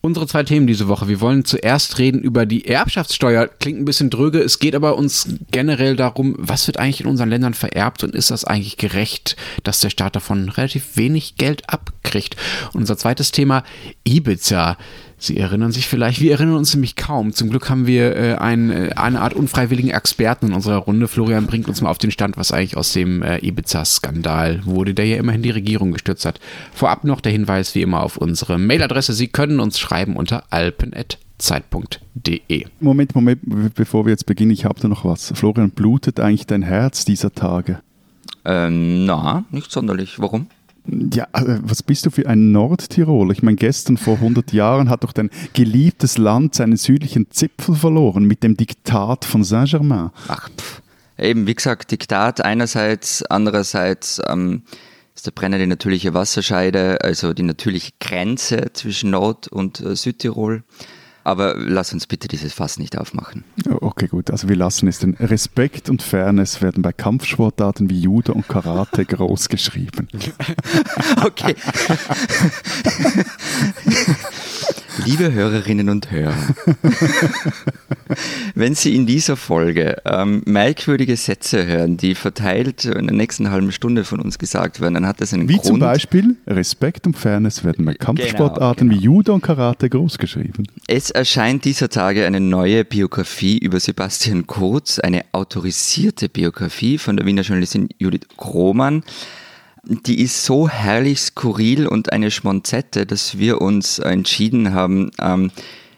Unsere zwei Themen diese Woche. Wir wollen zuerst reden über die Erbschaftssteuer. Klingt ein bisschen dröge. Es geht aber uns generell darum, was wird eigentlich in unseren Ländern vererbt und ist das eigentlich gerecht, dass der Staat davon relativ wenig Geld abkriegt? Und unser zweites Thema, Ibiza. Sie erinnern sich vielleicht, wir erinnern uns nämlich kaum. Zum Glück haben wir äh, ein, äh, eine Art unfreiwilligen Experten in unserer Runde. Florian bringt uns mal auf den Stand, was eigentlich aus dem äh, Ibiza-Skandal wurde, der ja immerhin die Regierung gestürzt hat. Vorab noch der Hinweis wie immer auf unsere Mailadresse. Sie können uns schreiben unter alpen.zeit.de. Moment, Moment, bevor wir jetzt beginnen, ich habe da noch was. Florian, blutet eigentlich dein Herz dieser Tage? Ähm, na, nicht sonderlich. Warum? Ja, äh, was bist du für ein Nordtiroler? Ich meine, gestern vor 100 Jahren hat doch dein geliebtes Land seinen südlichen Zipfel verloren mit dem Diktat von Saint-Germain. Ach, pff. eben, wie gesagt, Diktat einerseits, andererseits ähm, ist der Brenner die natürliche Wasserscheide, also die natürliche Grenze zwischen Nord- und äh, Südtirol. Aber lass uns bitte dieses Fass nicht aufmachen. Okay, gut. Also wir lassen es. Denn Respekt und Fairness werden bei Kampfsportarten wie Judo und Karate groß geschrieben. okay. Liebe Hörerinnen und Hörer, wenn Sie in dieser Folge ähm, merkwürdige Sätze hören, die verteilt in der nächsten halben Stunde von uns gesagt werden, dann hat das einen wie Grund. Wie zum Beispiel Respekt und Fairness werden bei Kampfsportarten genau, genau. wie Judo und Karate groß geschrieben. Es erscheint dieser Tage eine neue Biografie über Sebastian Kurz, eine autorisierte Biografie von der Wiener Journalistin Judith Krohmann die ist so herrlich skurril und eine Schmonzette, dass wir uns entschieden haben, ähm,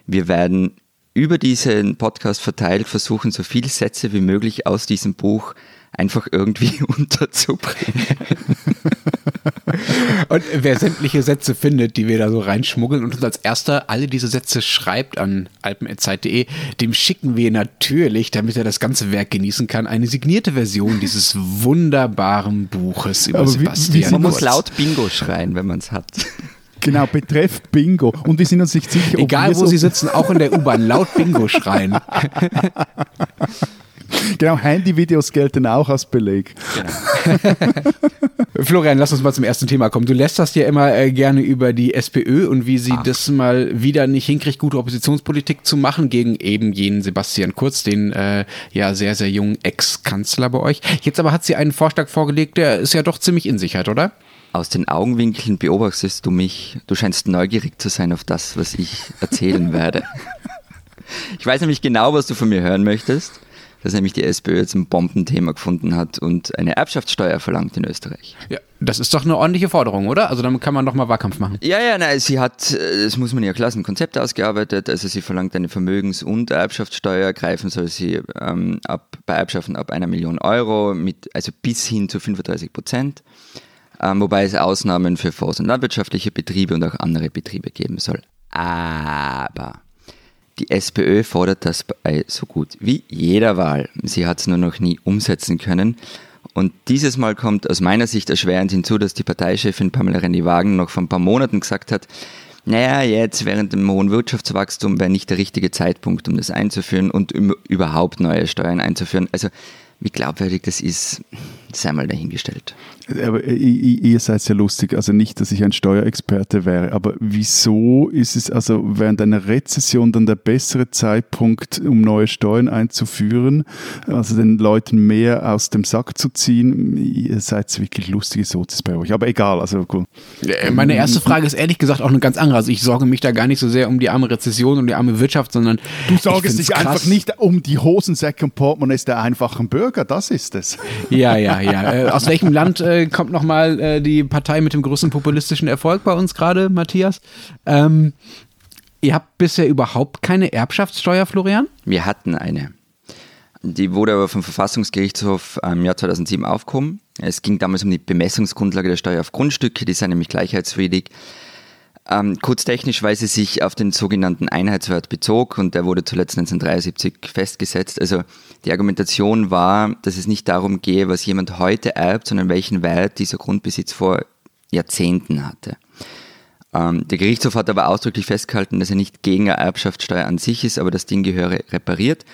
wir werden über diesen Podcast verteilt versuchen, so viele Sätze wie möglich aus diesem Buch einfach irgendwie unterzubringen. und wer sämtliche Sätze findet, die wir da so reinschmuggeln und uns als erster alle diese Sätze schreibt an alpen.zeit.de, dem schicken wir natürlich, damit er das ganze Werk genießen kann, eine signierte Version dieses wunderbaren Buches über Aber wie- Sebastian. wie Man muss laut Bingo schreien, wenn man es hat. Genau, betreff Bingo. Und wir sind uns nicht sicher, ob Egal wo so- Sie sitzen, auch in der U-Bahn laut Bingo schreien. Genau, Handyvideos gelten auch als Beleg. Florian, lass uns mal zum ersten Thema kommen. Du lässt das ja immer äh, gerne über die SPÖ und wie sie das mal wieder nicht hinkriegt, gute Oppositionspolitik zu machen gegen eben jenen Sebastian Kurz, den äh, ja sehr, sehr jungen Ex-Kanzler bei euch. Jetzt aber hat sie einen Vorschlag vorgelegt, der ist ja doch ziemlich in sich hat, oder? Aus den Augenwinkeln beobachtest du mich. Du scheinst neugierig zu sein auf das, was ich erzählen werde. Ich weiß nämlich genau, was du von mir hören möchtest. Dass nämlich die SPÖ jetzt ein Bombenthema gefunden hat und eine Erbschaftssteuer verlangt in Österreich. Ja, das ist doch eine ordentliche Forderung, oder? Also damit kann man doch mal Wahlkampf machen. Ja, ja, nein, sie hat, äh, das muss man ja klar, ein Konzept ausgearbeitet. Also sie verlangt eine Vermögens- und Erbschaftssteuer. Greifen soll sie ähm, ab, bei Erbschaften ab einer Million Euro, mit, also bis hin zu 35 Prozent. Ähm, wobei es Ausnahmen für Forst- und landwirtschaftliche Betriebe und auch andere Betriebe geben soll. Aber die SPÖ fordert das bei so gut wie jeder Wahl. Sie hat es nur noch nie umsetzen können. Und dieses Mal kommt aus meiner Sicht erschwerend hinzu, dass die Parteichefin Pamela Rendi-Wagen noch vor ein paar Monaten gesagt hat, naja, jetzt während dem hohen Wirtschaftswachstum wäre nicht der richtige Zeitpunkt, um das einzuführen und überhaupt neue Steuern einzuführen. Also wie glaubwürdig das ist, sei mal dahingestellt. Aber ihr seid ja lustig, also nicht, dass ich ein Steuerexperte wäre, aber wieso ist es also während einer Rezession dann der bessere Zeitpunkt, um neue Steuern einzuführen, also den Leuten mehr aus dem Sack zu ziehen? Ihr seid wirklich lustige Sozis bei euch, aber egal, also cool. Meine erste Frage ist ehrlich gesagt auch eine ganz andere. Also ich sorge mich da gar nicht so sehr um die arme Rezession und die arme Wirtschaft, sondern Du sorgst dich krass. einfach nicht um die Hosensäcke und Portemonnaies der einfachen Bürger, das ist es. Ja, ja, ja. Äh, aus welchem Land äh, kommt nochmal äh, die Partei mit dem größten populistischen Erfolg bei uns gerade, Matthias? Ähm, ihr habt bisher überhaupt keine Erbschaftssteuer, Florian? Wir hatten eine. Die wurde aber vom Verfassungsgerichtshof im Jahr 2007 aufgehoben. Es ging damals um die Bemessungsgrundlage der Steuer auf Grundstücke, die sind nämlich gleichheitswidrig. Ähm, kurztechnisch, weil sie sich auf den sogenannten Einheitswert bezog und der wurde zuletzt 1973 festgesetzt. Also die Argumentation war, dass es nicht darum gehe, was jemand heute erbt, sondern welchen Wert dieser Grundbesitz vor Jahrzehnten hatte. Ähm, der Gerichtshof hat aber ausdrücklich festgehalten, dass er nicht gegen eine Erbschaftssteuer an sich ist, aber das Ding gehöre repariert.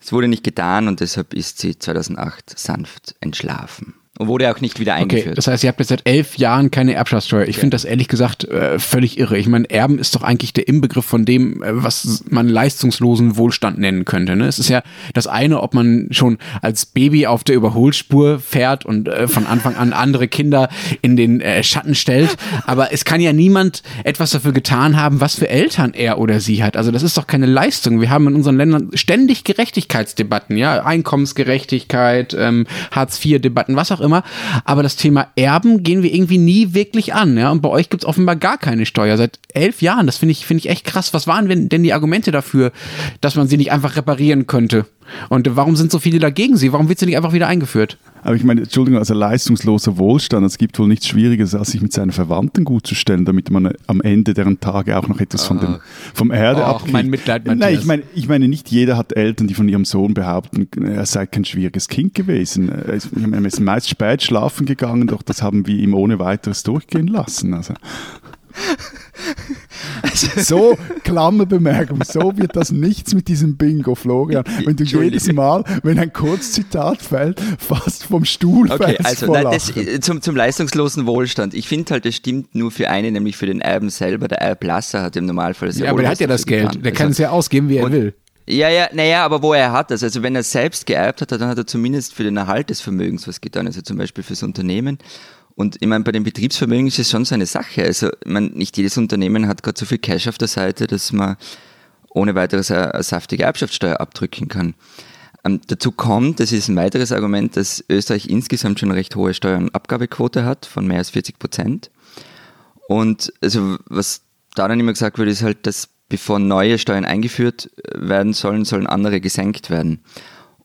Es wurde nicht getan und deshalb ist sie 2008 sanft entschlafen. Und wurde auch nicht wieder eingeführt. Okay, das heißt, ihr habt jetzt seit elf Jahren keine Erbschaftssteuer. Ich ja. finde das ehrlich gesagt äh, völlig irre. Ich meine, Erben ist doch eigentlich der Inbegriff von dem, äh, was man leistungslosen Wohlstand nennen könnte. Ne? Es ist ja das eine, ob man schon als Baby auf der Überholspur fährt und äh, von Anfang an andere Kinder in den äh, Schatten stellt. Aber es kann ja niemand etwas dafür getan haben, was für Eltern er oder sie hat. Also das ist doch keine Leistung. Wir haben in unseren Ländern ständig Gerechtigkeitsdebatten, ja, Einkommensgerechtigkeit, ähm, Hartz-IV-Debatten, was auch immer. Aber das Thema Erben gehen wir irgendwie nie wirklich an. Ja? Und bei euch gibt es offenbar gar keine Steuer. Seit elf Jahren. Das finde ich, finde ich echt krass. Was waren denn die Argumente dafür, dass man sie nicht einfach reparieren könnte? Und warum sind so viele dagegen sie? Warum wird sie nicht einfach wieder eingeführt? Aber ich meine, Entschuldigung, also leistungsloser Wohlstand, es gibt wohl nichts Schwieriges, als sich mit seinen Verwandten gut zu stellen, damit man am Ende deren Tage auch noch etwas von dem, vom Erde oh, abkriegt. mein Mitleid, Matthias. Nein, ich meine, ich meine, nicht jeder hat Eltern, die von ihrem Sohn behaupten, er sei kein schwieriges Kind gewesen. Er ist meist spät schlafen gegangen, doch das haben wir ihm ohne weiteres durchgehen lassen. Also. so, Klammerbemerkung, so wird das nichts mit diesem Bingo, Florian. Wenn du jedes Mal, wenn ein Kurzzitat fällt, fast vom Stuhl okay, also nein, das, zum, zum leistungslosen Wohlstand. Ich finde halt, das stimmt nur für einen, nämlich für den Erben selber. Der Erblasser hat im Normalfall sehr Ja, aber der hat ja das Geld. Getan. Der kann also, es ja ausgeben, wie er will. Ja, ja, naja, aber wo er hat das. Also wenn er selbst geerbt hat, dann hat er zumindest für den Erhalt des Vermögens was getan. Also zum Beispiel fürs Unternehmen. Und ich meine, bei den Betriebsvermögen ist es schon so eine Sache. Also, ich meine, nicht jedes Unternehmen hat gerade so viel Cash auf der Seite, dass man ohne weiteres eine, saftige Erbschaftssteuer abdrücken kann. Ähm, dazu kommt, das ist ein weiteres Argument, dass Österreich insgesamt schon eine recht hohe Steuer- und Abgabequote hat, von mehr als 40 Prozent. Und also, was da dann immer gesagt wird, ist halt, dass bevor neue Steuern eingeführt werden sollen, sollen andere gesenkt werden.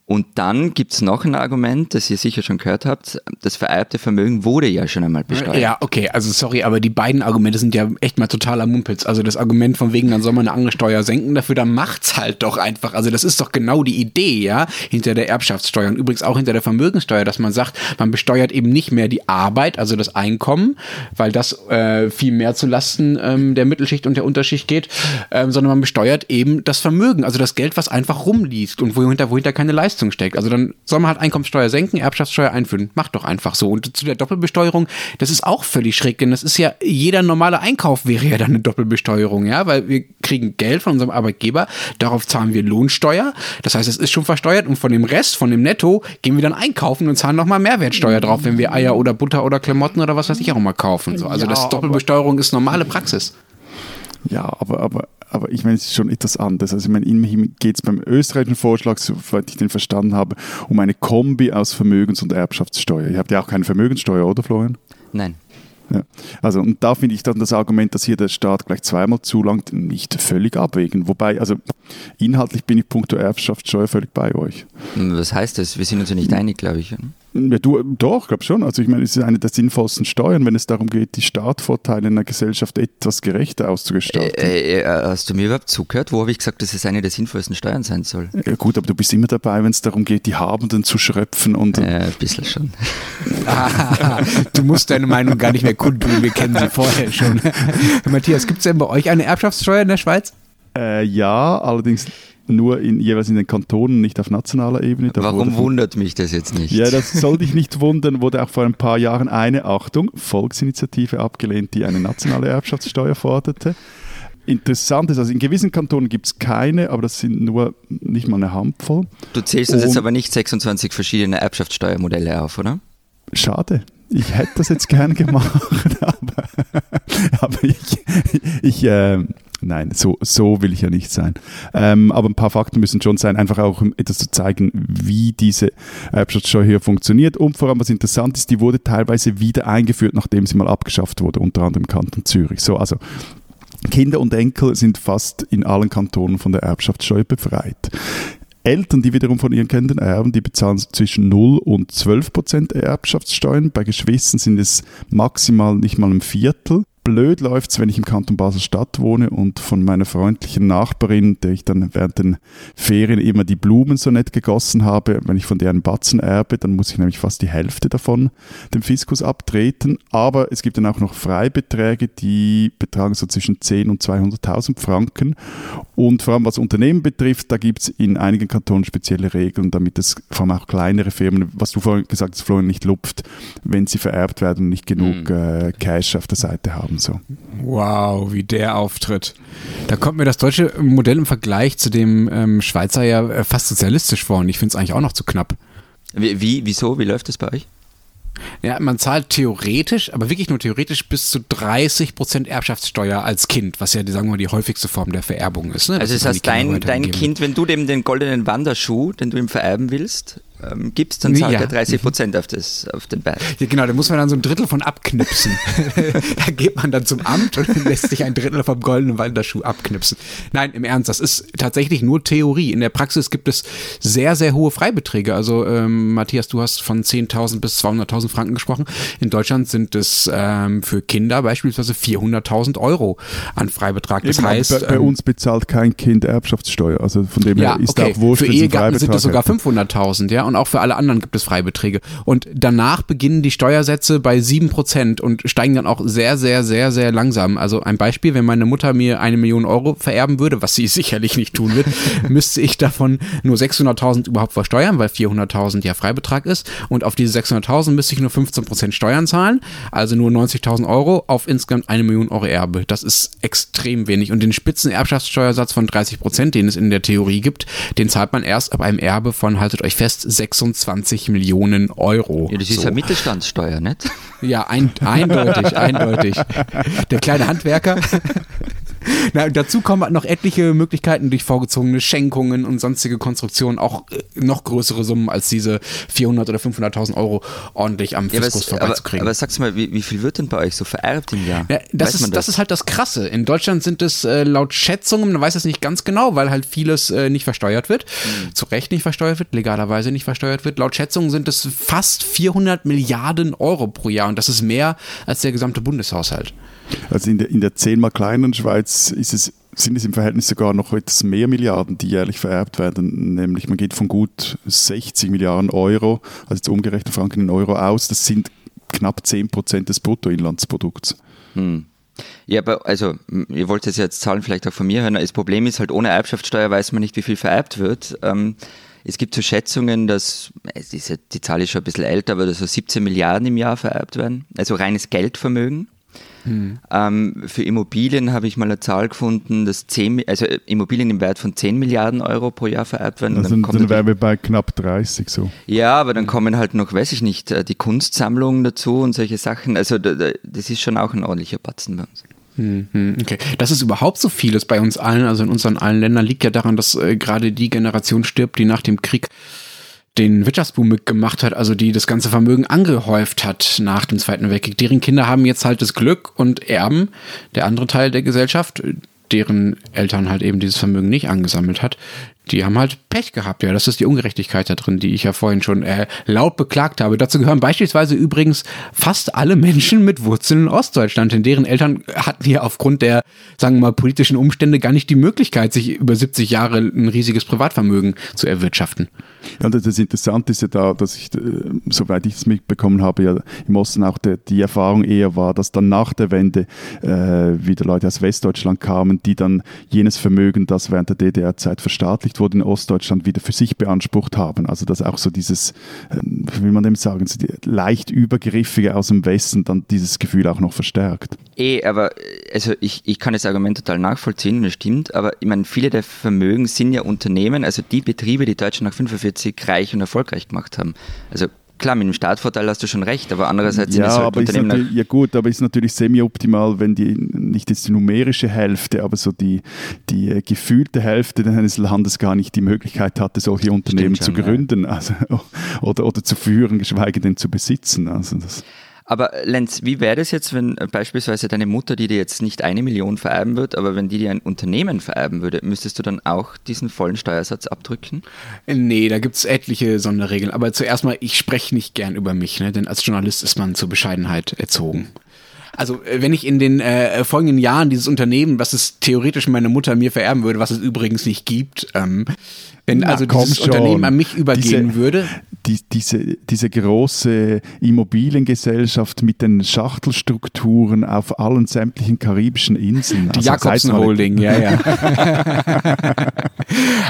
Und dann gibt es noch ein Argument, das ihr sicher schon gehört habt. Das vererbte Vermögen wurde ja schon einmal besteuert. Ja, okay, also sorry, aber die beiden Argumente sind ja echt mal totaler Mumpitz. Also das Argument von wegen, dann soll man eine andere Steuer senken, dafür dann macht's halt doch einfach. Also das ist doch genau die Idee, ja, hinter der Erbschaftssteuer und übrigens auch hinter der Vermögenssteuer, dass man sagt, man besteuert eben nicht mehr die Arbeit, also das Einkommen, weil das äh, viel mehr zu Lasten ähm, der Mittelschicht und der Unterschicht geht, ähm, sondern man besteuert eben das Vermögen, also das Geld, was einfach rumliegt und wohinter, wohinter keine Leistung Leistung steckt. Also dann soll man halt Einkommenssteuer senken, Erbschaftssteuer einführen. Macht doch einfach so. Und zu der Doppelbesteuerung, das ist auch völlig schräg, denn das ist ja, jeder normale Einkauf wäre ja dann eine Doppelbesteuerung, ja, weil wir kriegen Geld von unserem Arbeitgeber, darauf zahlen wir Lohnsteuer. Das heißt, es ist schon versteuert und von dem Rest, von dem Netto, gehen wir dann einkaufen und zahlen nochmal Mehrwertsteuer drauf, wenn wir Eier oder Butter oder Klamotten oder was weiß ich auch mal kaufen. So. Also ja, das Doppelbesteuerung ist normale Praxis. Ja, aber, aber aber ich meine, es ist schon etwas anders. Also ich meine, immerhin geht es beim österreichischen Vorschlag, soweit ich den verstanden habe, um eine Kombi aus Vermögens- und Erbschaftssteuer. Ihr habt ja auch keine Vermögenssteuer, oder Florian? Nein. Ja. Also, und da finde ich dann das Argument, dass hier der Staat gleich zweimal zulangt, nicht völlig abwägen. Wobei, also inhaltlich bin ich punkto Erbschaftssteuer völlig bei euch. Was heißt das? Wir sind uns ja nicht einig, glaube ich. Ja, du, doch, glaube schon. Also ich meine, es ist eine der sinnvollsten Steuern, wenn es darum geht, die Startvorteile in einer Gesellschaft etwas gerechter auszugestalten. Äh, äh, hast du mir überhaupt zugehört? Wo habe ich gesagt, dass es eine der sinnvollsten Steuern sein soll? Ja, gut, aber du bist immer dabei, wenn es darum geht, die Habenden zu schröpfen und. Ja, ein bisschen schon. ah, du musst deine Meinung gar nicht mehr kundtun, wir kennen sie vorher schon. Matthias, gibt es denn bei euch eine Erbschaftssteuer in der Schweiz? Äh, ja, allerdings nur in, jeweils in den Kantonen, nicht auf nationaler Ebene. Da Warum wundert mich das jetzt nicht? Ja, das soll dich nicht wundern, wurde auch vor ein paar Jahren eine, Achtung, Volksinitiative abgelehnt, die eine nationale Erbschaftssteuer forderte. Interessant ist, also in gewissen Kantonen gibt es keine, aber das sind nur nicht mal eine Handvoll. Du zählst uns jetzt aber nicht 26 verschiedene Erbschaftssteuermodelle auf, oder? Schade. Ich hätte das jetzt gern gemacht, aber, aber ich, ich äh, Nein, so, so will ich ja nicht sein. Ähm, aber ein paar Fakten müssen schon sein, einfach auch um etwas zu zeigen, wie diese Erbschaftssteuer hier funktioniert. Und vor allem, was interessant ist, die wurde teilweise wieder eingeführt, nachdem sie mal abgeschafft wurde, unter anderem im Kanton Zürich. So, also Kinder und Enkel sind fast in allen Kantonen von der Erbschaftssteuer befreit. Eltern, die wiederum von ihren Kindern erben, die bezahlen zwischen 0 und 12 Prozent Erbschaftssteuern. Bei Geschwistern sind es maximal nicht mal ein Viertel. Blöd läuft es, wenn ich im Kanton Basel-Stadt wohne und von meiner freundlichen Nachbarin, der ich dann während den Ferien immer die Blumen so nett gegossen habe, wenn ich von deren Batzen erbe, dann muss ich nämlich fast die Hälfte davon dem Fiskus abtreten. Aber es gibt dann auch noch Freibeträge, die betragen so zwischen 10 und 200.000 Franken. Und vor allem was Unternehmen betrifft, da gibt es in einigen Kantonen spezielle Regeln, damit es vor allem auch kleinere Firmen, was du vorhin gesagt hast, Florian, nicht lupft, wenn sie vererbt werden und nicht genug mhm. äh, Cash auf der Seite haben. So. Wow, wie der auftritt. Da kommt mir das deutsche Modell im Vergleich zu dem ähm, Schweizer ja äh, fast sozialistisch vor und ich finde es eigentlich auch noch zu knapp. Wie, wie, wieso? Wie läuft das bei euch? Ja, man zahlt theoretisch, aber wirklich nur theoretisch bis zu 30 Prozent Erbschaftssteuer als Kind, was ja, sagen wir mal, die häufigste Form der Vererbung ist. Ne? Also das heißt, dein, dein Kind, wenn du dem den goldenen Wanderschuh, den du ihm vererben willst, ähm, gibst, dann zahlt ja. er 30 Prozent auf, auf den Bad. Ja, genau, da muss man dann so ein Drittel von abknipsen. da geht man dann zum Amt und lässt sich ein Drittel vom goldenen Wanderschuh abknipsen. Nein, im Ernst, das ist tatsächlich nur Theorie. In der Praxis gibt es sehr, sehr hohe Freibeträge. Also ähm, Matthias, du hast von 10.000 bis 200.000 Franken gesprochen. In Deutschland sind es ähm, für Kinder beispielsweise 400.000 Euro an Freibetrag. Das Eben, heißt, bei, bei, ähm, uns bezahlt kein Kind Erbschaftssteuer. Also von dem ja, her ist okay. auch wurscht, Für Ehegatten sind es sogar 500.000, ja und auch für alle anderen gibt es Freibeträge. Und danach beginnen die Steuersätze bei 7% und steigen dann auch sehr, sehr, sehr, sehr langsam. Also ein Beispiel, wenn meine Mutter mir eine Million Euro vererben würde, was sie sicherlich nicht tun wird, müsste ich davon nur 600.000 überhaupt versteuern, weil 400.000 ja Freibetrag ist. Und auf diese 600.000 müsste ich nur 15% Steuern zahlen, also nur 90.000 Euro auf insgesamt eine Million Euro Erbe. Das ist extrem wenig. Und den Spitzenerbschaftssteuersatz von 30%, den es in der Theorie gibt, den zahlt man erst ab einem Erbe von, haltet euch fest, 26 Millionen Euro. Ja, das ist so. ja Mittelstandssteuer, nicht? Ja, ein, eindeutig, eindeutig. Der kleine Handwerker. Na, dazu kommen noch etliche Möglichkeiten durch vorgezogene Schenkungen und sonstige Konstruktionen, auch äh, noch größere Summen als diese 400 oder 500.000 Euro ordentlich am ja, Fiskus vorbeizukriegen. Aber, aber sag's mal, wie, wie, viel wird denn bei euch so vererbt im Jahr? Ja, das, ist, das? das? ist halt das Krasse. In Deutschland sind es äh, laut Schätzungen, man weiß es nicht ganz genau, weil halt vieles äh, nicht versteuert wird, mhm. zu Recht nicht versteuert wird, legalerweise nicht versteuert wird. Laut Schätzungen sind es fast 400 Milliarden Euro pro Jahr und das ist mehr als der gesamte Bundeshaushalt. Also in der, in der zehnmal kleineren Schweiz ist es, sind es im Verhältnis sogar noch etwas mehr Milliarden, die jährlich vererbt werden. Nämlich man geht von gut 60 Milliarden Euro, also jetzt umgerechnet Franken in Euro aus. Das sind knapp 10 Prozent des Bruttoinlandsprodukts. Hm. Ja, aber also, ihr wollt jetzt Zahlen vielleicht auch von mir hören. Das Problem ist halt, ohne Erbschaftssteuer weiß man nicht, wie viel vererbt wird. Ähm, es gibt so Schätzungen, dass, die Zahl ist schon ein bisschen älter, aber so 17 Milliarden im Jahr vererbt werden. Also reines Geldvermögen. Mhm. Ähm, für Immobilien habe ich mal eine Zahl gefunden, dass 10, also Immobilien im Wert von 10 Milliarden Euro pro Jahr vererbt werden. Also dann, dann wären wir bei knapp 30 so. Ja, aber dann kommen halt noch, weiß ich nicht, äh, die Kunstsammlungen dazu und solche Sachen. Also das ist schon auch ein ordentlicher Batzen bei uns. Mhm, okay. Dass es überhaupt so vieles bei uns allen, also in unseren allen Ländern, liegt ja daran, dass äh, gerade die Generation stirbt, die nach dem Krieg den Wirtschaftsboom mitgemacht hat, also die das ganze Vermögen angehäuft hat nach dem Zweiten Weltkrieg. Deren Kinder haben jetzt halt das Glück und erben der andere Teil der Gesellschaft, deren Eltern halt eben dieses Vermögen nicht angesammelt hat, die haben halt Pech gehabt. Ja, das ist die Ungerechtigkeit da drin, die ich ja vorhin schon äh, laut beklagt habe. Dazu gehören beispielsweise übrigens fast alle Menschen mit Wurzeln in Ostdeutschland, denn deren Eltern hatten ja aufgrund der, sagen wir mal, politischen Umstände gar nicht die Möglichkeit, sich über 70 Jahre ein riesiges Privatvermögen zu erwirtschaften. Ja, das Interessante ist ja da, dass ich, äh, soweit ich es mitbekommen habe, ja im Osten auch der, die Erfahrung eher war, dass dann nach der Wende äh, wieder Leute aus Westdeutschland kamen, die dann jenes Vermögen, das während der DDR-Zeit verstaatlicht wurde in Ostdeutschland, wieder für sich beansprucht haben. Also dass auch so dieses, äh, wie will man dem sagen, so leicht übergriffige aus dem Westen dann dieses Gefühl auch noch verstärkt. Eh, aber also ich, ich kann das Argument total nachvollziehen, das stimmt, aber ich meine, viele der Vermögen sind ja Unternehmen, also die Betriebe, die Deutschland nach 45 reich und erfolgreich gemacht haben. Also klar, mit dem Startvorteil hast du schon recht, aber andererseits ja, sind es halt aber Unternehmen. ja gut, aber ist natürlich semi-optimal, wenn die, nicht jetzt die numerische Hälfte, aber so die, die äh, gefühlte Hälfte eines Landes gar nicht die Möglichkeit hatte, solche Unternehmen schon, zu gründen ja. also, oder, oder zu führen, geschweige denn zu besitzen. Also das aber Lenz, wie wäre das jetzt, wenn beispielsweise deine Mutter, die dir jetzt nicht eine Million vererben wird, aber wenn die dir ein Unternehmen vererben würde, müsstest du dann auch diesen vollen Steuersatz abdrücken? Nee, da gibt es etliche Sonderregeln. Aber zuerst mal, ich spreche nicht gern über mich, ne? denn als Journalist ist man zur Bescheidenheit erzogen. Also äh, wenn ich in den äh, folgenden Jahren dieses Unternehmen, was es theoretisch meine Mutter mir vererben würde, was es übrigens nicht gibt, ähm, wenn Na, also dieses schon. Unternehmen an mich übergehen diese, würde. Die, diese, diese große Immobiliengesellschaft mit den Schachtelstrukturen auf allen sämtlichen karibischen Inseln. Die also Jakobsen Holding, ja, ja.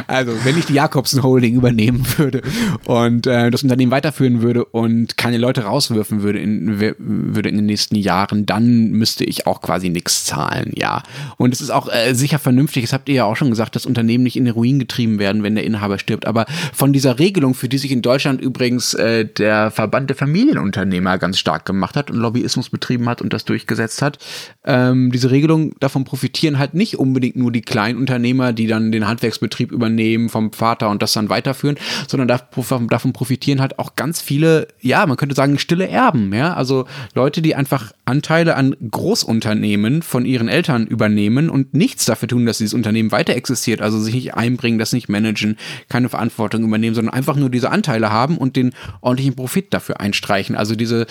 also wenn ich die Jakobsen Holding übernehmen würde und äh, das Unternehmen weiterführen würde und keine Leute rauswürfen würde in, würde in den nächsten Jahren, dann müsste ich auch quasi nichts zahlen, ja. Und es ist auch äh, sicher vernünftig, das habt ihr ja auch schon gesagt, dass Unternehmen nicht in den Ruin getrieben werden, wenn der Inhaber stirbt. Aber von dieser Regelung, für die sich in Deutschland übrigens äh, der Verband der Familienunternehmer ganz stark gemacht hat und Lobbyismus betrieben hat und das durchgesetzt hat, ähm, diese Regelung, davon profitieren halt nicht unbedingt nur die Kleinunternehmer, die dann den Handwerksbetrieb übernehmen vom Vater und das dann weiterführen, sondern davon profitieren halt auch ganz viele, ja, man könnte sagen, stille Erben, ja, also Leute, die einfach Anteile an Großunternehmen von ihren Eltern übernehmen und nichts dafür tun, dass dieses Unternehmen weiter existiert, also sich nicht einbringen, das nicht managen, keine Verantwortung übernehmen, sondern einfach nur diese Anteile haben und den ordentlichen Profit dafür einstreichen. Also diese,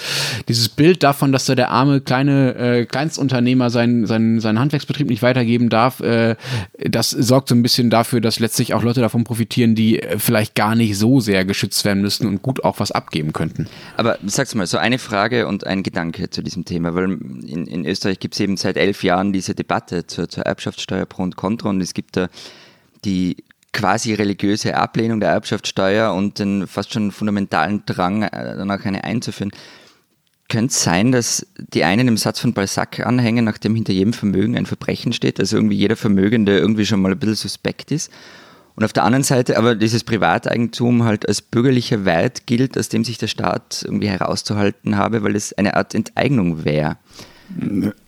dieses Bild davon, dass da der arme kleine äh, Kleinstunternehmer seinen, seinen, seinen Handwerksbetrieb nicht weitergeben darf, äh, das sorgt so ein bisschen dafür, dass letztlich auch Leute davon profitieren, die äh, vielleicht gar nicht so sehr geschützt werden müssten und gut auch was abgeben könnten. Aber sag's mal, so eine Frage und ein Gedanke zu diesem Thema, weil in, in Österreich gibt es eben seit elf Jahren diese Debatte zur, zur Erbschaftssteuer pro und contra und es gibt da die quasi religiöse Ablehnung der Erbschaftssteuer und den fast schon fundamentalen Drang, äh, danach eine einzuführen. Könnte es sein, dass die einen im Satz von Balzac anhängen, nachdem hinter jedem Vermögen ein Verbrechen steht, also irgendwie jeder Vermögende irgendwie schon mal ein bisschen suspekt ist? Und auf der anderen Seite aber dieses Privateigentum halt als bürgerlicher Wert gilt, aus dem sich der Staat irgendwie herauszuhalten habe, weil es eine Art Enteignung wäre.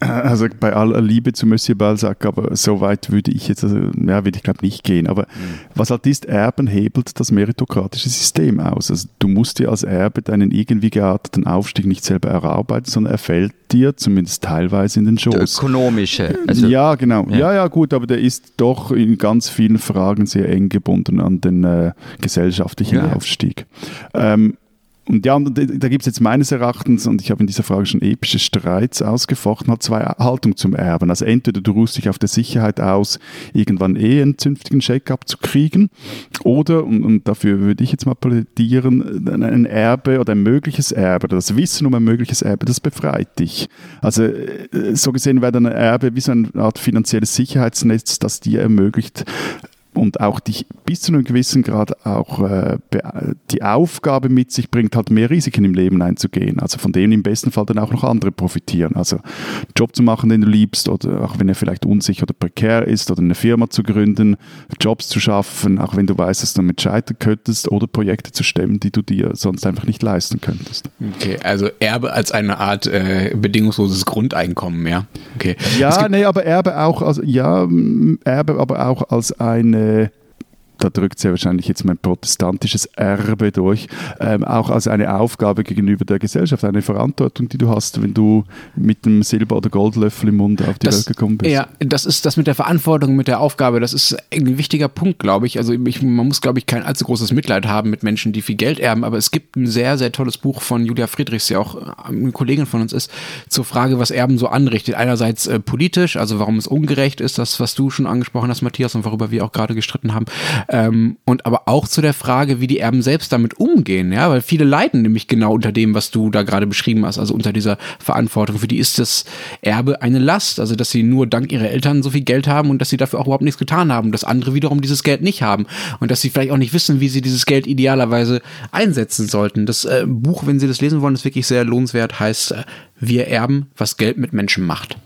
Also bei aller Liebe zu Monsieur Balzac, aber so weit würde ich jetzt, also, ja, würde ich glaube nicht gehen. Aber mhm. was halt ist, Erben hebelt das meritokratische System aus. Also du musst dir als Erbe deinen irgendwie gearteten Aufstieg nicht selber erarbeiten, sondern er fällt dir zumindest teilweise in den Schoß. Der ökonomische. Also, ja, genau. Ja. ja. ja, gut, aber der ist doch in ganz vielen Fragen sehr eng gebunden an den äh, gesellschaftlichen ja. Aufstieg. Ähm, und ja, da, gibt es jetzt meines Erachtens, und ich habe in dieser Frage schon epische Streits ausgefochten, hat zwei Haltungen zum Erben. Also entweder du ruhst dich auf der Sicherheit aus, irgendwann eh einen zünftigen Check-up zu kriegen, oder, und, und, dafür würde ich jetzt mal plädieren, ein Erbe oder ein mögliches Erbe, oder das Wissen um ein mögliches Erbe, das befreit dich. Also äh, so gesehen wäre dann ein Erbe wie so eine Art finanzielles Sicherheitsnetz, das dir ermöglicht, und auch dich bis zu einem gewissen Grad auch äh, die Aufgabe mit sich bringt, halt mehr Risiken im Leben einzugehen. Also von denen im besten Fall dann auch noch andere profitieren. Also einen Job zu machen, den du liebst, oder auch wenn er vielleicht unsicher oder prekär ist, oder eine Firma zu gründen, Jobs zu schaffen, auch wenn du weißt, dass du damit scheitern könntest, oder Projekte zu stemmen, die du dir sonst einfach nicht leisten könntest. Okay, also Erbe als eine Art äh, bedingungsloses Grundeinkommen, ja. Okay. Ja, nee, aber Erbe auch, also ja, Erbe aber auch als eine eine da drückt ja wahrscheinlich jetzt mein protestantisches Erbe durch, ähm, auch als eine Aufgabe gegenüber der Gesellschaft, eine Verantwortung, die du hast, wenn du mit einem Silber- oder Goldlöffel im Mund auf die das, Welt gekommen bist. Ja, das ist das mit der Verantwortung, mit der Aufgabe, das ist ein wichtiger Punkt, glaube ich. Also ich, man muss, glaube ich, kein allzu großes Mitleid haben mit Menschen, die viel Geld erben, aber es gibt ein sehr, sehr tolles Buch von Julia Friedrichs, die auch eine Kollegin von uns ist, zur Frage, was Erben so anrichtet. Einerseits äh, politisch, also warum es ungerecht ist, das, was du schon angesprochen hast, Matthias, und worüber wir auch gerade gestritten haben. Ähm, und aber auch zu der Frage, wie die Erben selbst damit umgehen, ja, weil viele leiden nämlich genau unter dem, was du da gerade beschrieben hast, also unter dieser Verantwortung. Für die ist das Erbe eine Last, also dass sie nur dank ihrer Eltern so viel Geld haben und dass sie dafür auch überhaupt nichts getan haben, dass andere wiederum dieses Geld nicht haben und dass sie vielleicht auch nicht wissen, wie sie dieses Geld idealerweise einsetzen sollten. Das äh, Buch, wenn Sie das lesen wollen, ist wirklich sehr lohnenswert, heißt äh, Wir erben, was Geld mit Menschen macht.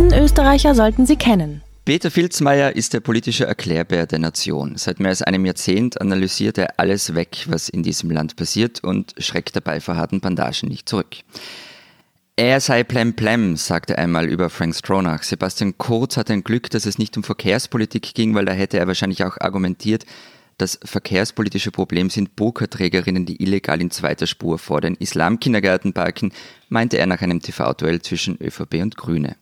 Diesen Österreicher sollten Sie kennen. Peter Filzmeier ist der politische Erklärbär der Nation. Seit mehr als einem Jahrzehnt analysiert er alles weg, was in diesem Land passiert und schreckt dabei vor harten Bandagen nicht zurück. Er sei plemplem, sagte einmal über Frank Stronach. Sebastian Kurz hat ein Glück, dass es nicht um Verkehrspolitik ging, weil da hätte er wahrscheinlich auch argumentiert, das verkehrspolitische Problem sind Burka-Trägerinnen, die illegal in zweiter Spur vor den Islamkindergärten parken, meinte er nach einem TV-Duell zwischen ÖVP und Grüne.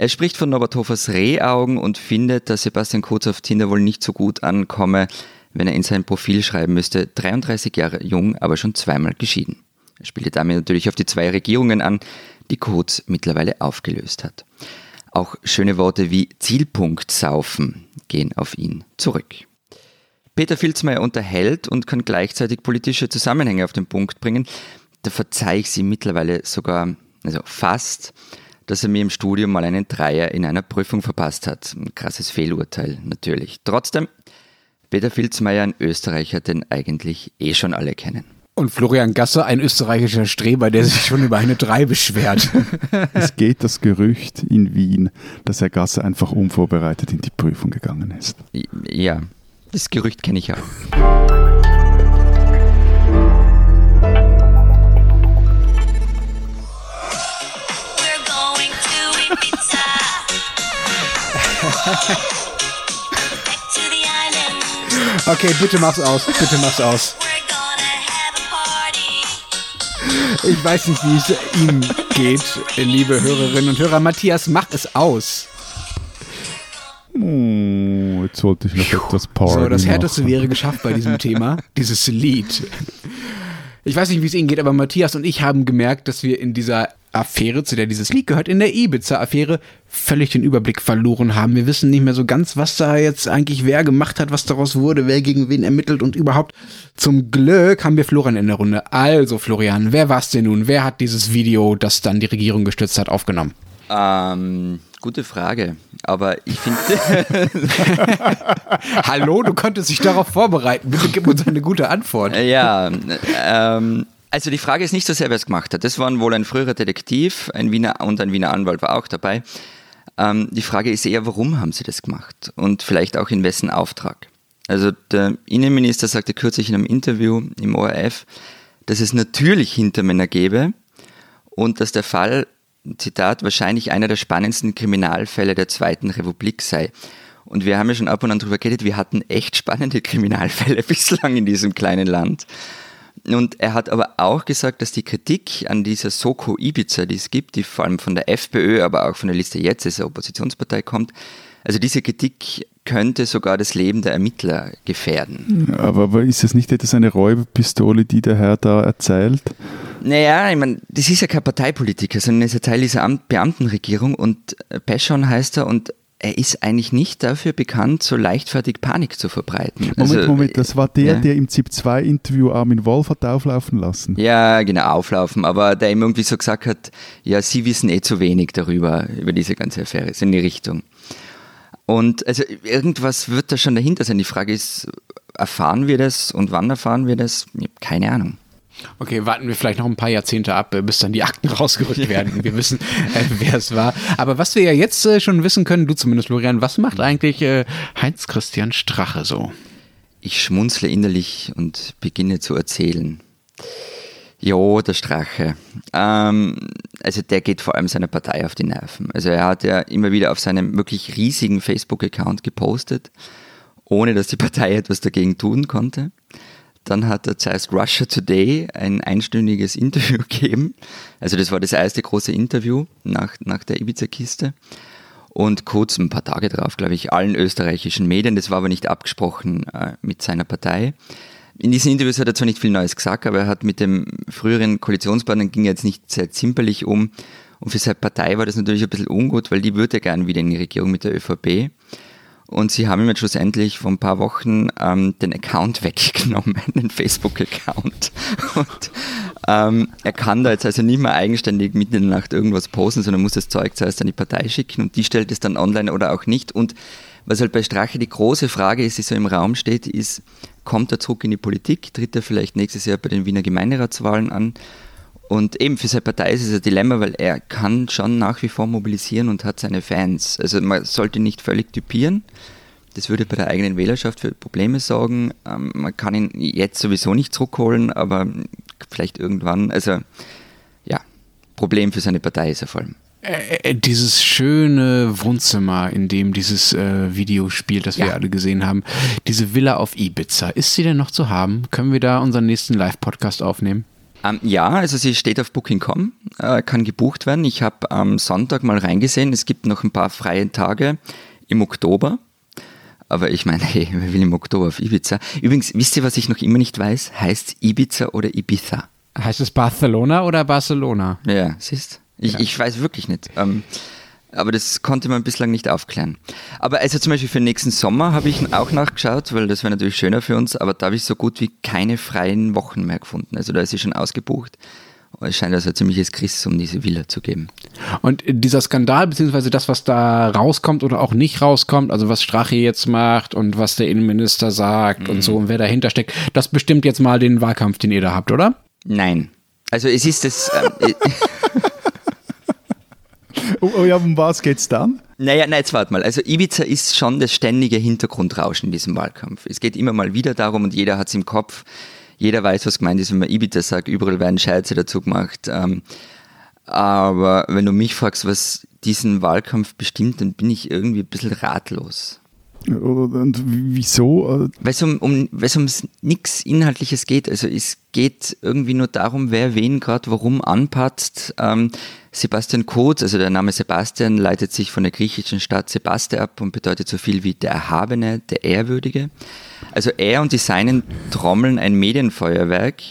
Er spricht von Norbert Hofers Rehaugen und findet, dass Sebastian Kurz auf Tinder wohl nicht so gut ankomme, wenn er in sein Profil schreiben müsste, 33 Jahre jung, aber schon zweimal geschieden. Er spielte damit natürlich auf die zwei Regierungen an, die Kurz mittlerweile aufgelöst hat. Auch schöne Worte wie Zielpunkt saufen gehen auf ihn zurück. Peter Filzmeier unterhält und kann gleichzeitig politische Zusammenhänge auf den Punkt bringen. Da verzeih ich sie mittlerweile sogar, also fast, dass er mir im Studium mal einen Dreier in einer Prüfung verpasst hat. Ein krasses Fehlurteil natürlich. Trotzdem, Peter Filzmeier, ein Österreicher, den eigentlich eh schon alle kennen. Und Florian Gasser, ein österreichischer Streber, der sich schon über eine 3 beschwert. es geht das Gerücht in Wien, dass Herr Gasser einfach unvorbereitet in die Prüfung gegangen ist. Ja, das Gerücht kenne ich auch. Okay, bitte mach's aus. Bitte mach's aus. Ich weiß nicht, wie es ihm geht, liebe Hörerinnen und Hörer. Matthias, mach es aus. Oh, jetzt wollte ich noch etwas Party So, das Härteste machen. wäre geschafft bei diesem Thema, dieses Lied. Ich weiß nicht, wie es Ihnen geht, aber Matthias und ich haben gemerkt, dass wir in dieser Affäre, zu der dieses Lied gehört, in der Ibiza-Affäre, völlig den Überblick verloren haben. Wir wissen nicht mehr so ganz, was da jetzt eigentlich wer gemacht hat, was daraus wurde, wer gegen wen ermittelt und überhaupt. Zum Glück haben wir Florian in der Runde. Also, Florian, wer war's denn nun? Wer hat dieses Video, das dann die Regierung gestützt hat, aufgenommen? Ähm, gute Frage. Aber ich finde. Hallo, du konntest dich darauf vorbereiten. Bitte gib uns eine gute Antwort. ja, ähm, also die Frage ist nicht so sehr, wer es gemacht hat. Das war wohl ein früherer Detektiv, ein Wiener und ein Wiener Anwalt war auch dabei. Ähm, die Frage ist eher, warum haben sie das gemacht? Und vielleicht auch in wessen Auftrag? Also der Innenminister sagte kürzlich in einem Interview im ORF, dass es natürlich Hintermänner gäbe und dass der Fall, Zitat, wahrscheinlich einer der spannendsten Kriminalfälle der Zweiten Republik sei. Und wir haben ja schon ab und an darüber geredet, wir hatten echt spannende Kriminalfälle bislang in diesem kleinen Land. Und er hat aber auch gesagt, dass die Kritik an dieser Soko Ibiza, die es gibt, die vor allem von der FPÖ, aber auch von der Liste Jetzt, dieser Oppositionspartei kommt, also diese Kritik könnte sogar das Leben der Ermittler gefährden. Aber, aber ist es nicht etwas eine Räuberpistole, die der Herr da erzählt? Naja, ich meine, das ist ja kein Parteipolitiker, sondern ist ja Teil dieser Amt Beamtenregierung und Peschon heißt er und er ist eigentlich nicht dafür bekannt, so leichtfertig Panik zu verbreiten. Moment, also, Moment, das war der, ja. der im ZIP-2-Interview Armin Wolf hat auflaufen lassen. Ja, genau, auflaufen, aber der ihm irgendwie so gesagt hat, ja, Sie wissen eh zu wenig darüber, über diese ganze Affäre, so in die Richtung. Und also irgendwas wird da schon dahinter sein. Die Frage ist, erfahren wir das und wann erfahren wir das? Ich habe keine Ahnung. Okay, warten wir vielleicht noch ein paar Jahrzehnte ab, äh, bis dann die Akten rausgerückt werden. Wir wissen, äh, wer es war. Aber was wir ja jetzt äh, schon wissen können, du zumindest, Florian, was macht eigentlich äh, Heinz-Christian Strache so? Ich schmunzle innerlich und beginne zu erzählen. Jo, der Strache. Ähm, also der geht vor allem seiner Partei auf die Nerven. Also er hat ja immer wieder auf seinem wirklich riesigen Facebook-Account gepostet, ohne dass die Partei etwas dagegen tun konnte. Dann hat er zuerst Russia Today ein einstündiges Interview gegeben. Also das war das erste große Interview nach, nach der Ibiza-Kiste. Und kurz ein paar Tage drauf, glaube ich, allen österreichischen Medien. Das war aber nicht abgesprochen äh, mit seiner Partei. In diesen Interviews hat er zwar nicht viel Neues gesagt, aber er hat mit dem früheren Koalitionspartner ging er jetzt nicht sehr zimperlich um. Und für seine Partei war das natürlich ein bisschen ungut, weil die würde gern wieder in die Regierung mit der ÖVP. Und sie haben ihm jetzt schlussendlich vor ein paar Wochen ähm, den Account weggenommen, den Facebook-Account. Und ähm, er kann da jetzt also nicht mehr eigenständig mitten in der Nacht irgendwas posten, sondern muss das Zeug zuerst an die Partei schicken und die stellt es dann online oder auch nicht. Und was halt bei Strache die große Frage ist, die so im Raum steht, ist, kommt er zurück in die Politik, tritt er vielleicht nächstes Jahr bei den Wiener Gemeinderatswahlen an? Und eben für seine Partei ist es ein Dilemma, weil er kann schon nach wie vor mobilisieren und hat seine Fans. Also man sollte nicht völlig typieren. Das würde bei der eigenen Wählerschaft für Probleme sorgen. Ähm, man kann ihn jetzt sowieso nicht zurückholen, aber vielleicht irgendwann. Also ja, Problem für seine Partei ist er vor allem. Äh, dieses schöne Wohnzimmer, in dem dieses äh, Video spielt, das wir Ja. alle gesehen haben, diese Villa auf Ibiza, ist sie denn noch zu haben? Können wir da unseren nächsten Live-Podcast aufnehmen? Ähm, ja, also sie steht auf Booking.com, äh, kann gebucht werden. Ich habe am Sonntag mal reingesehen. Es gibt noch ein paar freie Tage im Oktober. Aber ich meine, hey, wer will im Oktober auf Ibiza? Übrigens, wisst ihr, was ich noch immer nicht weiß? Heißt Ibiza oder Ibiza? Heißt es Barcelona oder Barcelona? Ja, siehst ich, ja. ich weiß wirklich nicht. Ähm, aber das konnte man bislang nicht aufklären. Aber also zum Beispiel für den nächsten Sommer habe ich auch nachgeschaut, weil das wäre natürlich schöner für uns, aber da habe ich so gut wie keine freien Wochen mehr gefunden. Also da ist sie schon ausgebucht. Es scheint also ein ziemliches Christ, um diese Villa zu geben. Und dieser Skandal, beziehungsweise das, was da rauskommt oder auch nicht rauskommt, also was Strache jetzt macht und was der Innenminister sagt mhm. und so und wer dahinter steckt, das bestimmt jetzt mal den Wahlkampf, den ihr da habt, oder? Nein. Also es ist das. Ähm, Oh, oh, ja, um was geht's dann? Naja, nein, jetzt warte mal. Also Ibiza ist schon das ständige Hintergrundrauschen in diesem Wahlkampf. Es geht immer mal wieder darum und jeder hat es im Kopf. Jeder weiß, was gemeint ist, wenn man Ibiza sagt. Überall werden Scheiße dazu gemacht. Ähm, aber wenn du mich fragst, was diesen Wahlkampf bestimmt, dann bin ich irgendwie ein bisschen ratlos. Und wieso? Weil es um, um, nichts Inhaltliches geht. Also es geht irgendwie nur darum, wer wen gerade warum anpatzt. Ähm, Sebastian Kurz, also der Name Sebastian leitet sich von der griechischen Stadt Sebaste ab und bedeutet so viel wie der Erhabene, der Ehrwürdige. Also er und die Seinen trommeln ein Medienfeuerwerk,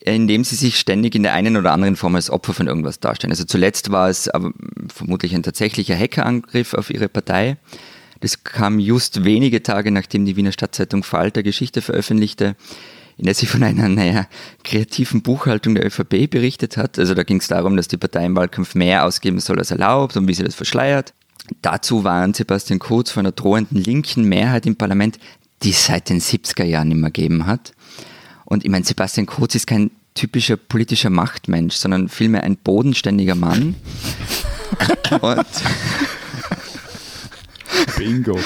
in dem sie sich ständig in der einen oder anderen Form als Opfer von irgendwas darstellen. Also zuletzt war es aber vermutlich ein tatsächlicher Hackerangriff auf ihre Partei. Das kam just wenige Tage nachdem die Wiener Stadtzeitung Falter Geschichte veröffentlichte, in der sie von einer, naja, kreativen Buchhaltung der ÖVP berichtet hat. Also da ging es darum, dass die Partei im Wahlkampf mehr ausgeben soll als erlaubt und wie sie das verschleiert. Dazu warnt Sebastian Kurz von einer drohenden linken Mehrheit im Parlament, die es seit den 70er Jahren nicht mehr gegeben hat. Und ich meine, Sebastian Kurz ist kein typischer politischer Machtmensch, sondern vielmehr ein bodenständiger Mann. und Bingo.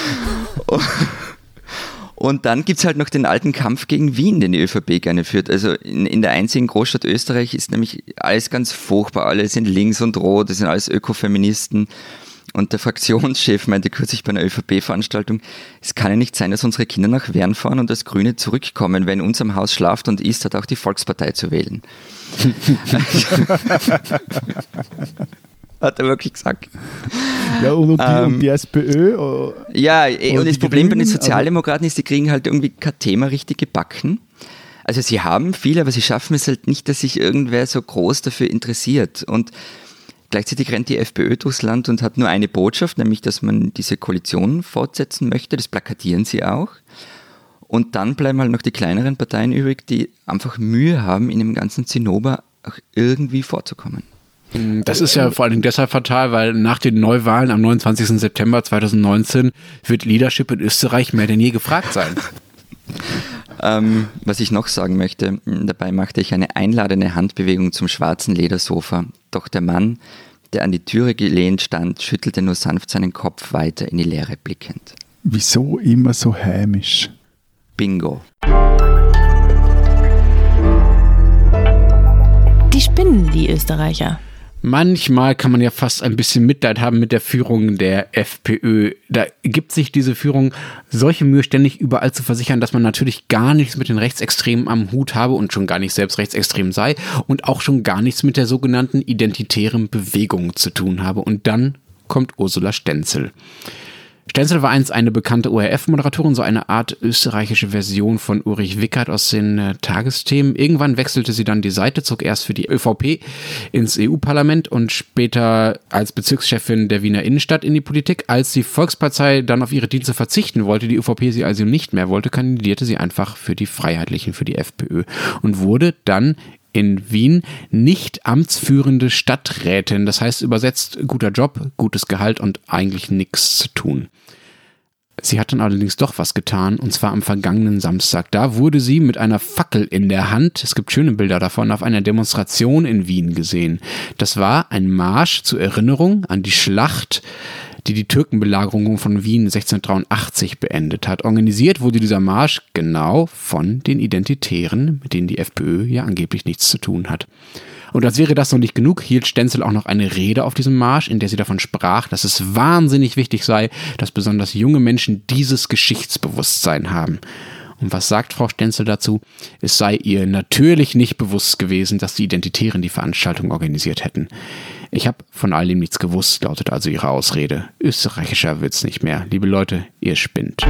Und dann gibt es halt noch den alten Kampf gegen Wien, den die ÖVP gerne führt. Also in, in, der einzigen Großstadt Österreich ist nämlich alles ganz furchtbar. Alle sind links und rot, das sind alles Ökofeministen. Und der Fraktionschef meinte kürzlich bei einer ÖVP-Veranstaltung, es kann ja nicht sein, dass unsere Kinder nach Wern fahren und als Grüne zurückkommen. Wer in unserem Haus schlaft und isst, hat auch die Volkspartei zu wählen. hat er wirklich gesagt. Ja, und, die, ähm, und die SPÖ? Oder, ja, eh, und das Problem Grünen, bei den Sozialdemokraten ist, die kriegen halt irgendwie kein Thema richtig gebacken. Also sie haben viel, aber sie schaffen es halt nicht, dass sich irgendwer so groß dafür interessiert. Und gleichzeitig rennt die FPÖ durchs Land und hat nur eine Botschaft, nämlich, dass man diese Koalition fortsetzen möchte. Das plakatieren sie auch. Und dann bleiben halt noch die kleineren Parteien übrig, die einfach Mühe haben, in dem ganzen Zinnober auch irgendwie vorzukommen. Das ist ja vor allen Dingen deshalb fatal, weil nach den Neuwahlen am 29. September 2019 wird Leadership in Österreich mehr denn je gefragt sein. ähm, was ich noch sagen möchte, dabei machte ich eine einladende Handbewegung zum schwarzen Ledersofa. Doch der Mann, der an die Türe gelehnt stand, schüttelte nur sanft seinen Kopf weiter in die Leere blickend. Wieso immer so hämisch? Bingo. Die spinnen, die Österreicher. Manchmal kann man ja fast ein bisschen Mitleid haben mit der Führung der FPÖ. Da gibt sich diese Führung solche Mühe, ständig überall zu versichern, dass man natürlich gar nichts mit den Rechtsextremen am Hut habe und schon gar nicht selbst rechtsextrem sei und auch schon gar nichts mit der sogenannten identitären Bewegung zu tun habe. Und dann kommt Ursula Stenzel. Stenzel war einst eine bekannte ORF-Moderatorin, so eine Art österreichische Version von Ulrich Wickert aus den äh, Tagesthemen. Irgendwann wechselte sie dann die Seite, zog erst für die ÖVP ins EU-Parlament und später als Bezirkschefin der Wiener Innenstadt in die Politik. Als die Volkspartei dann auf ihre Dienste verzichten wollte, die ÖVP sie also nicht mehr wollte, kandidierte sie einfach für die Freiheitlichen, für die FPÖ und wurde dann in Wien nicht amtsführende Stadträtin. Das heißt übersetzt guter Job, gutes Gehalt und eigentlich nichts zu tun. Sie hat dann allerdings doch was getan, und zwar am vergangenen Samstag. Da wurde sie mit einer Fackel in der Hand, es gibt schöne Bilder davon, auf einer Demonstration in Wien gesehen. Das war ein Marsch zur Erinnerung an die Schlacht die die Türkenbelagerung von Wien 1683 beendet hat. Organisiert wurde dieser Marsch genau von den Identitären, mit denen die FPÖ ja angeblich nichts zu tun hat. Und als wäre das noch nicht genug, hielt Stenzel auch noch eine Rede auf diesem Marsch, in der sie davon sprach, dass es wahnsinnig wichtig sei, dass besonders junge Menschen dieses Geschichtsbewusstsein haben. Und was sagt Frau Stenzel dazu? Es sei ihr natürlich nicht bewusst gewesen, dass die Identitären die Veranstaltung organisiert hätten. Ich habe von all dem nichts gewusst, lautet also ihre Ausrede. Österreichischer wird's nicht mehr. Liebe Leute, ihr spinnt.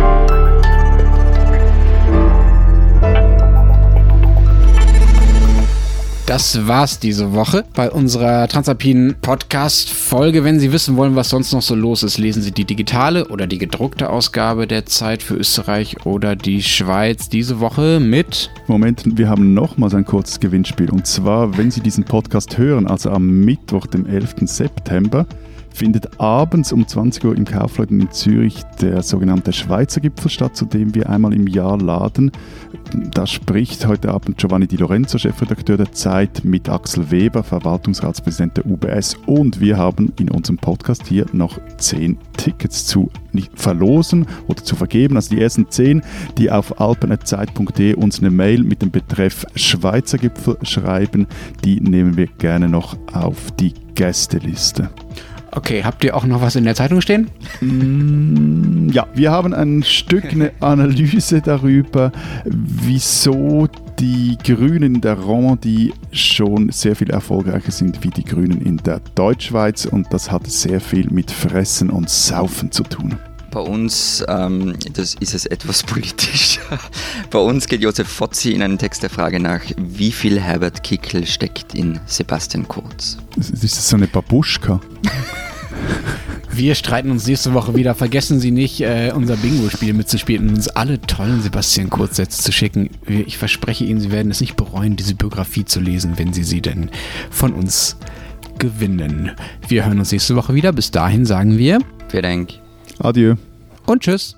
Das war's diese Woche bei unserer Transalpinen Podcast Folge. Wenn Sie wissen wollen, was sonst noch so los ist, lesen Sie die digitale oder die gedruckte Ausgabe der Zeit für Österreich oder die Schweiz diese Woche mit. Moment, wir haben nochmals ein kurzes Gewinnspiel. Und zwar, wenn Sie diesen Podcast hören, also am Mittwoch, dem 11. September, findet abends um 20 Uhr im Kaufleuten in Zürich der sogenannte Schweizer Gipfel statt, zu dem wir einmal im Jahr laden. Da spricht heute Abend Giovanni Di Lorenzo, Chefredakteur der Zeit, mit Axel Weber, Verwaltungsratspräsident der UBS und wir haben in unserem Podcast hier noch zehn Tickets zu verlosen oder zu vergeben. Also die ersten zehn, die auf alpenerzeit.de uns eine Mail mit dem Betreff Schweizer Gipfel schreiben, die nehmen wir gerne noch auf die Gästeliste. Okay, habt ihr auch noch was in der Zeitung stehen? Mm, ja, wir haben ein Stück eine Analyse darüber, wieso die Grünen in der Romandie schon sehr viel erfolgreicher sind wie die Grünen in der Deutschschweiz und das hat sehr viel mit Fressen und Saufen zu tun. Bei uns ähm, das ist es etwas politisch. Bei uns geht Josef Fotzi in einem Text der Frage nach, wie viel Herbert Kickel steckt in Sebastian Kurz. Ist das so eine Babuschka? Wir streiten uns nächste Woche wieder. Vergessen Sie nicht, äh, unser Bingo-Spiel mitzuspielen und uns alle tollen Sebastian Kurzsätze zu schicken. Ich verspreche Ihnen, Sie werden es nicht bereuen, diese Biografie zu lesen, wenn Sie sie denn von uns gewinnen. Wir hören uns nächste Woche wieder. Bis dahin sagen wir. Vielen Dank. Adieu. Und tschüss.